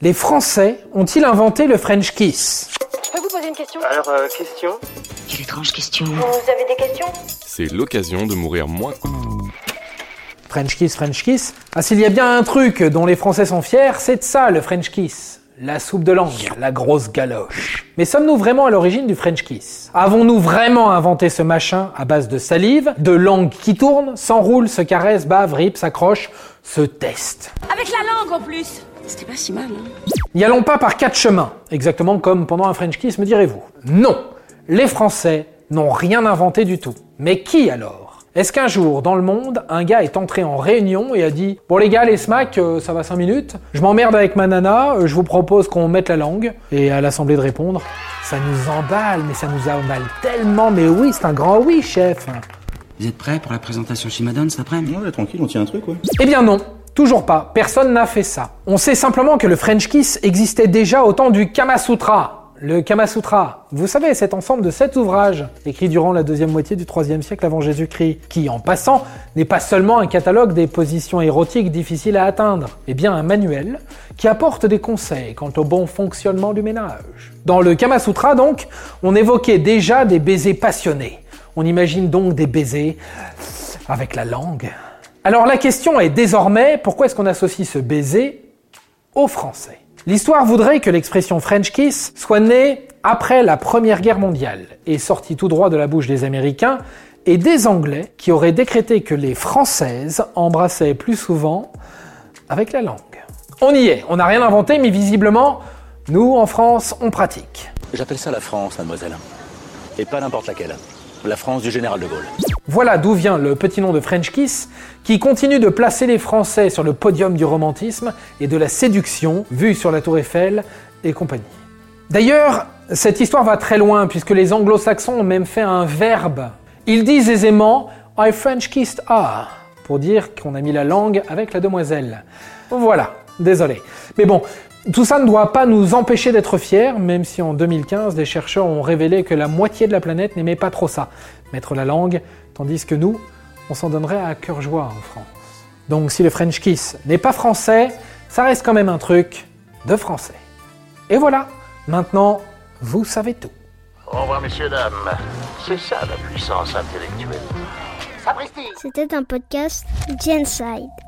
Les Français ont-ils inventé le French kiss? Je peux vous poser une question? Alors, euh, question? Quelle étrange question. Vous avez des questions? C'est l'occasion de mourir moins. French kiss, French kiss. Ah, s'il y a bien un truc dont les Français sont fiers, c'est de ça, le French kiss. La soupe de langue, la grosse galoche. Mais sommes-nous vraiment à l'origine du French kiss? Avons-nous vraiment inventé ce machin à base de salive, de langue qui tourne, s'enroule, se caresse, bave, rip, s'accroche, se teste? Avec la langue en plus C'était pas si mal, hein N'y allons pas par quatre chemins, exactement comme pendant un French kiss, me direz-vous. Non, les Français n'ont rien inventé du tout. Mais qui alors? Est-ce qu'un jour, dans le monde, un gars est entré en réunion et a dit Bon les gars, les smacks, euh, ça va 5 minutes, je m'emmerde avec ma nana, euh, je vous propose qu'on mette la langue. Et à l'Assemblée de répondre Ça nous emballe, mais ça nous emballe tellement, mais oui, c'est un grand oui, chef. Vous êtes prêts pour la présentation chez Madone cet après-midi Ouais, tranquille, on tient un truc, ouais. Eh bien non, toujours pas. Personne n'a fait ça. On sait simplement que le French Kiss existait déjà au temps du Kama Sutra. Le Kama Sutra, vous savez, cet ensemble de sept ouvrages, écrits durant la deuxième moitié du IIIe siècle avant Jésus-Christ, qui, en passant, n'est pas seulement un catalogue des positions érotiques difficiles à atteindre, mais bien un manuel qui apporte des conseils quant au bon fonctionnement du ménage. Dans le Kama Sutra, donc, on évoquait déjà des baisers passionnés. On imagine donc des baisers avec la langue. Alors la question est désormais, pourquoi est-ce qu'on associe ce baiser au français? L'histoire voudrait que l'expression French kiss soit née après la Première Guerre mondiale et sortie tout droit de la bouche des Américains et des Anglais qui auraient décrété que les Françaises embrassaient plus souvent avec la langue. On y est, on n'a rien inventé, mais visiblement, nous, en France, on pratique. J'appelle ça la France, mademoiselle. Et pas n'importe laquelle. La France du général de Gaulle. Voilà d'où vient le petit nom de French Kiss, qui continue de placer les Français sur le podium du romantisme et de la séduction, vue sur la Tour Eiffel et compagnie. D'ailleurs, cette histoire va très loin, puisque les anglo-saxons ont même fait un verbe. Ils disent aisément I French kissed her, pour dire qu'on a mis la langue avec la demoiselle. Voilà, désolé. Mais bon, tout ça ne doit pas nous empêcher d'être fiers, même si en 2015, des chercheurs ont révélé que la moitié de la planète n'aimait pas trop ça, mettre la langue, tandis que nous, on s'en donnerait à cœur joie en France. Donc si le French Kiss n'est pas français, ça reste quand même un truc de français. Et voilà, maintenant, vous savez tout. Au revoir, messieurs, dames. C'est ça la puissance intellectuelle. C'était un podcast Genside.